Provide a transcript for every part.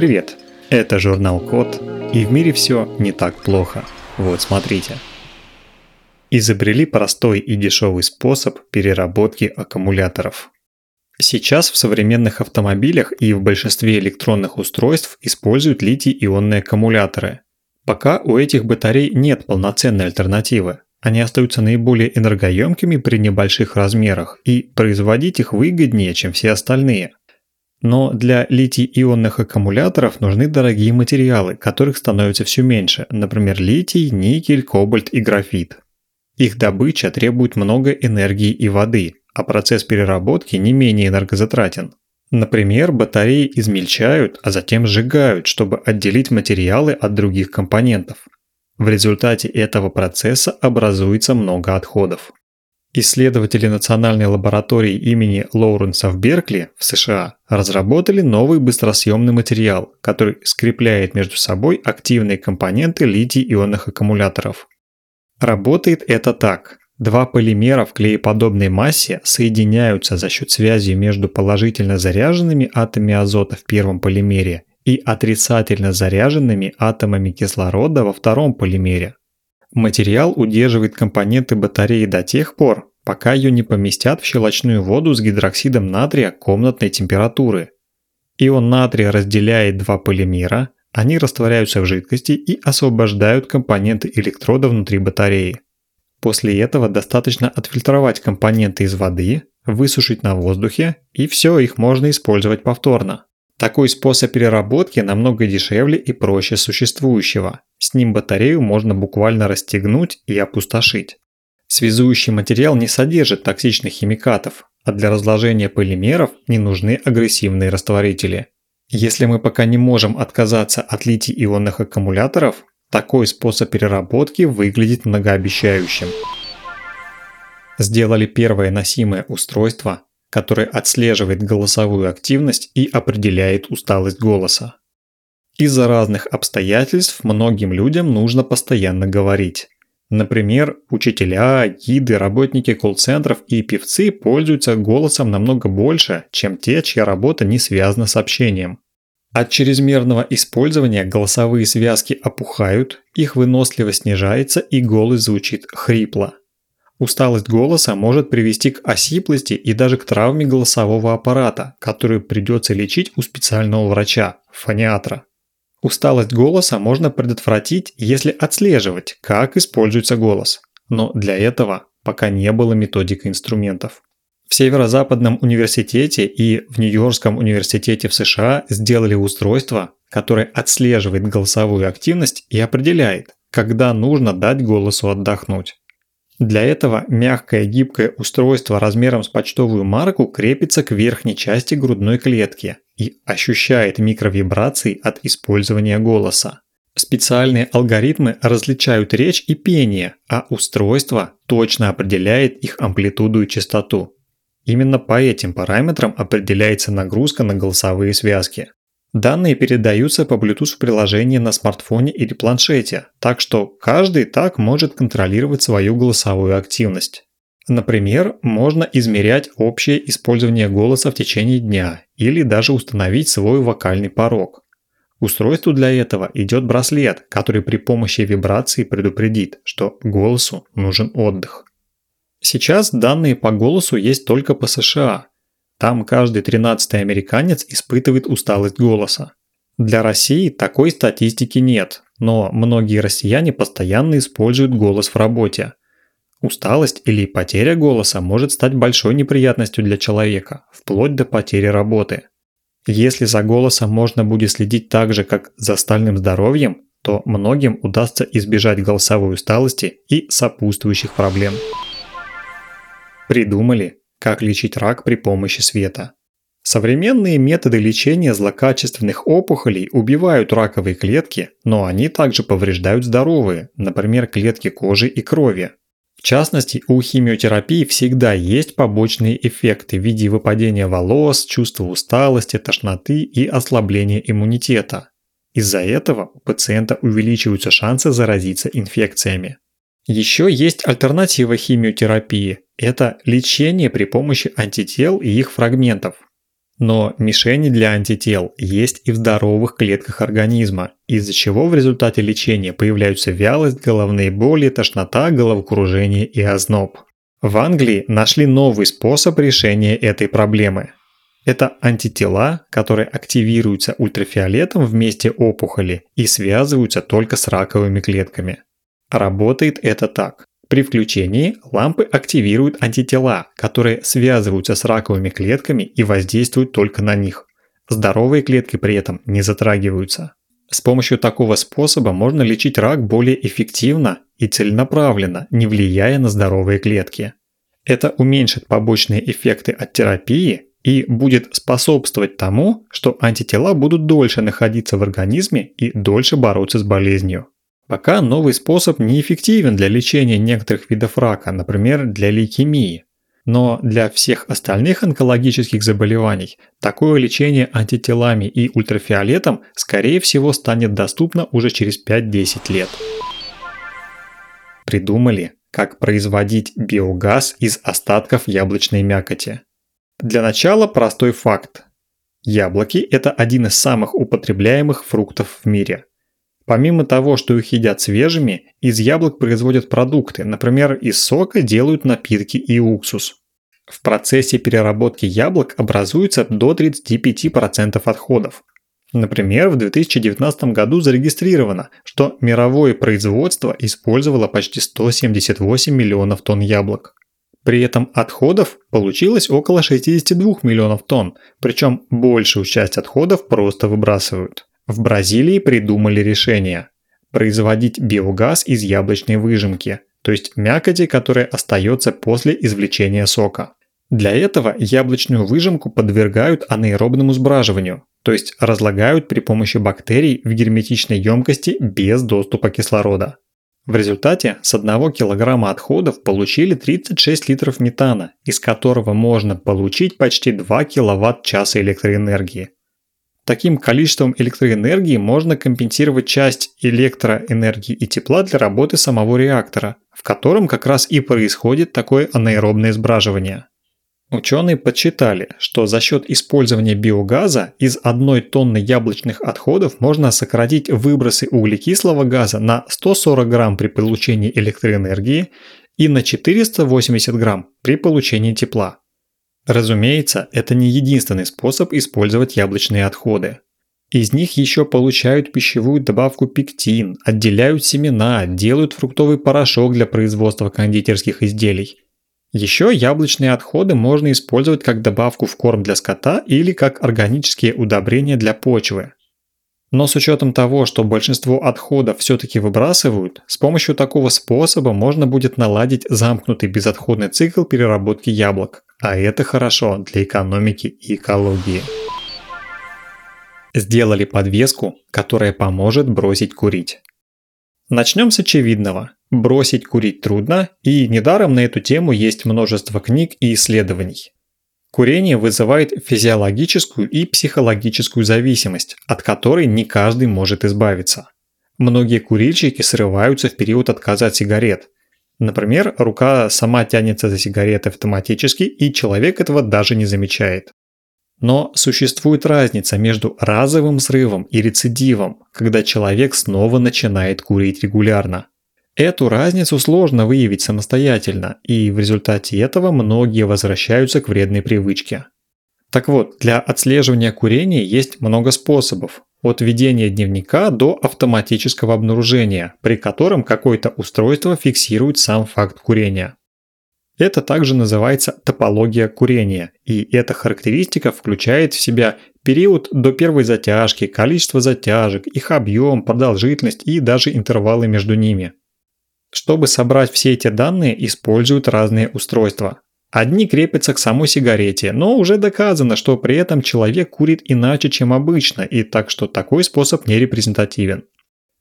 Привет! Это журнал Код, и в мире все не так плохо. Вот смотрите. Изобрели простой и дешевый способ переработки аккумуляторов. Сейчас в современных автомобилях и в большинстве электронных устройств используют литий-ионные аккумуляторы. Пока у этих батарей нет полноценной альтернативы. Они остаются наиболее энергоемкими при небольших размерах, и производить их выгоднее, чем все остальные – но для литий-ионных аккумуляторов нужны дорогие материалы, которых становится все меньше, например, литий, никель, кобальт и графит. Их добыча требует много энергии и воды, а процесс переработки не менее энергозатратен. Например, батареи измельчают, а затем сжигают, чтобы отделить материалы от других компонентов. В результате этого процесса образуется много отходов. Исследователи Национальной лаборатории имени Лоуренса в Беркли в США разработали новый быстросъемный материал, который скрепляет между собой активные компоненты литий-ионных аккумуляторов. Работает это так. Два полимера в клееподобной массе соединяются за счет связи между положительно заряженными атомами азота в первом полимере и отрицательно заряженными атомами кислорода во втором полимере. Материал удерживает компоненты батареи до тех пор, пока ее не поместят в щелочную воду с гидроксидом натрия комнатной температуры. Ион натрия разделяет два полимера, они растворяются в жидкости и освобождают компоненты электрода внутри батареи. После этого достаточно отфильтровать компоненты из воды, высушить на воздухе, и все, их можно использовать повторно. Такой способ переработки намного дешевле и проще существующего. С ним батарею можно буквально расстегнуть и опустошить. Связующий материал не содержит токсичных химикатов, а для разложения полимеров не нужны агрессивные растворители. Если мы пока не можем отказаться от литий-ионных аккумуляторов, такой способ переработки выглядит многообещающим. Сделали первое носимое устройство, которое отслеживает голосовую активность и определяет усталость голоса. Из-за разных обстоятельств многим людям нужно постоянно говорить. Например, учителя, гиды, работники колл-центров и певцы пользуются голосом намного больше, чем те, чья работа не связана с общением. От чрезмерного использования голосовые связки опухают, их выносливость снижается и голос звучит хрипло. Усталость голоса может привести к осиплости и даже к травме голосового аппарата, которую придется лечить у специального врача – фониатра. Усталость голоса можно предотвратить, если отслеживать, как используется голос. Но для этого пока не было методик инструментов. В Северо-Западном университете и в Нью-Йоркском университете в США сделали устройство, которое отслеживает голосовую активность и определяет, когда нужно дать голосу отдохнуть. Для этого мягкое гибкое устройство размером с почтовую марку крепится к верхней части грудной клетки и ощущает микровибрации от использования голоса. Специальные алгоритмы различают речь и пение, а устройство точно определяет их амплитуду и частоту. Именно по этим параметрам определяется нагрузка на голосовые связки. Данные передаются по Bluetooth в приложении на смартфоне или планшете, так что каждый так может контролировать свою голосовую активность. Например, можно измерять общее использование голоса в течение дня или даже установить свой вокальный порог. Устройству для этого идет браслет, который при помощи вибрации предупредит, что голосу нужен отдых. Сейчас данные по голосу есть только по США, там каждый 13 американец испытывает усталость голоса. Для России такой статистики нет, но многие россияне постоянно используют голос в работе. Усталость или потеря голоса может стать большой неприятностью для человека, вплоть до потери работы. Если за голосом можно будет следить так же, как за остальным здоровьем, то многим удастся избежать голосовой усталости и сопутствующих проблем. Придумали, как лечить рак при помощи света. Современные методы лечения злокачественных опухолей убивают раковые клетки, но они также повреждают здоровые, например, клетки кожи и крови. В частности, у химиотерапии всегда есть побочные эффекты в виде выпадения волос, чувства усталости, тошноты и ослабления иммунитета. Из-за этого у пациента увеличиваются шансы заразиться инфекциями. Еще есть альтернатива химиотерапии – это лечение при помощи антител и их фрагментов. Но мишени для антител есть и в здоровых клетках организма, из-за чего в результате лечения появляются вялость, головные боли, тошнота, головокружение и озноб. В Англии нашли новый способ решения этой проблемы. Это антитела, которые активируются ультрафиолетом в месте опухоли и связываются только с раковыми клетками. Работает это так. При включении лампы активируют антитела, которые связываются с раковыми клетками и воздействуют только на них. Здоровые клетки при этом не затрагиваются. С помощью такого способа можно лечить рак более эффективно и целенаправленно, не влияя на здоровые клетки. Это уменьшит побочные эффекты от терапии и будет способствовать тому, что антитела будут дольше находиться в организме и дольше бороться с болезнью. Пока новый способ неэффективен для лечения некоторых видов рака, например, для лейкемии. Но для всех остальных онкологических заболеваний такое лечение антителами и ультрафиолетом скорее всего станет доступно уже через 5-10 лет. Придумали, как производить биогаз из остатков яблочной мякоти. Для начала простой факт. Яблоки – это один из самых употребляемых фруктов в мире – Помимо того, что их едят свежими, из яблок производят продукты, например, из сока делают напитки и уксус. В процессе переработки яблок образуется до 35% отходов. Например, в 2019 году зарегистрировано, что мировое производство использовало почти 178 миллионов тонн яблок. При этом отходов получилось около 62 миллионов тонн, причем большую часть отходов просто выбрасывают. В Бразилии придумали решение – производить биогаз из яблочной выжимки, то есть мякоти, которая остается после извлечения сока. Для этого яблочную выжимку подвергают анаэробному сбраживанию, то есть разлагают при помощи бактерий в герметичной емкости без доступа кислорода. В результате с 1 килограмма отходов получили 36 литров метана, из которого можно получить почти 2 киловатт-часа электроэнергии. Таким количеством электроэнергии можно компенсировать часть электроэнергии и тепла для работы самого реактора, в котором как раз и происходит такое анаэробное сбраживание. Ученые подсчитали, что за счет использования биогаза из одной тонны яблочных отходов можно сократить выбросы углекислого газа на 140 грамм при получении электроэнергии и на 480 грамм при получении тепла. Разумеется, это не единственный способ использовать яблочные отходы. Из них еще получают пищевую добавку пектин, отделяют семена, делают фруктовый порошок для производства кондитерских изделий. Еще яблочные отходы можно использовать как добавку в корм для скота или как органические удобрения для почвы. Но с учетом того, что большинство отходов все-таки выбрасывают, с помощью такого способа можно будет наладить замкнутый безотходный цикл переработки яблок, а это хорошо для экономики и экологии. Сделали подвеску, которая поможет бросить курить. Начнем с очевидного. Бросить курить трудно, и недаром на эту тему есть множество книг и исследований. Курение вызывает физиологическую и психологическую зависимость, от которой не каждый может избавиться. Многие курильщики срываются в период отказа от сигарет – Например, рука сама тянется за сигаретой автоматически, и человек этого даже не замечает. Но существует разница между разовым срывом и рецидивом, когда человек снова начинает курить регулярно. Эту разницу сложно выявить самостоятельно, и в результате этого многие возвращаются к вредной привычке. Так вот, для отслеживания курения есть много способов, от ведения дневника до автоматического обнаружения, при котором какое-то устройство фиксирует сам факт курения. Это также называется топология курения, и эта характеристика включает в себя период до первой затяжки, количество затяжек, их объем, продолжительность и даже интервалы между ними. Чтобы собрать все эти данные, используют разные устройства. Одни крепятся к самой сигарете, но уже доказано, что при этом человек курит иначе, чем обычно, и так что такой способ не репрезентативен.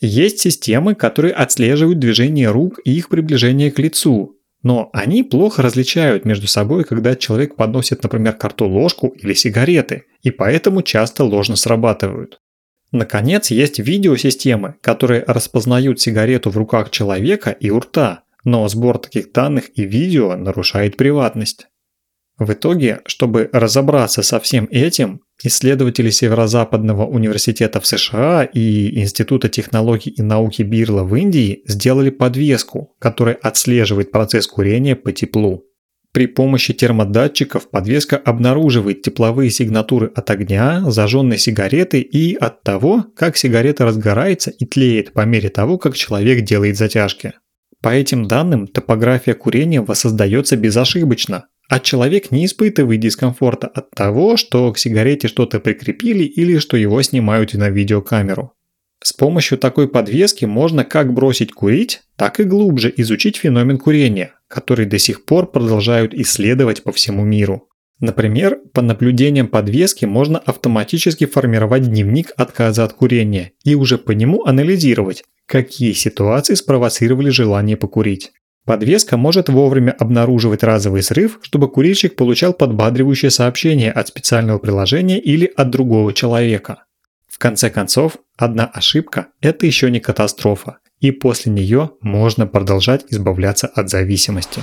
Есть системы, которые отслеживают движение рук и их приближение к лицу, но они плохо различают между собой, когда человек подносит, например, карту ложку или сигареты, и поэтому часто ложно срабатывают. Наконец, есть видеосистемы, которые распознают сигарету в руках человека и у рта, но сбор таких данных и видео нарушает приватность. В итоге, чтобы разобраться со всем этим, исследователи Северо-Западного университета в США и Института технологий и науки Бирла в Индии сделали подвеску, которая отслеживает процесс курения по теплу. При помощи термодатчиков подвеска обнаруживает тепловые сигнатуры от огня, зажженной сигареты и от того, как сигарета разгорается и тлеет по мере того, как человек делает затяжки. По этим данным, топография курения воссоздается безошибочно, а человек не испытывает дискомфорта от того, что к сигарете что-то прикрепили или что его снимают на видеокамеру. С помощью такой подвески можно как бросить курить, так и глубже изучить феномен курения, который до сих пор продолжают исследовать по всему миру. Например, по наблюдениям подвески можно автоматически формировать дневник отказа от курения и уже по нему анализировать, какие ситуации спровоцировали желание покурить. Подвеска может вовремя обнаруживать разовый срыв, чтобы курильщик получал подбадривающее сообщение от специального приложения или от другого человека. В конце концов, одна ошибка – это еще не катастрофа, и после нее можно продолжать избавляться от зависимости.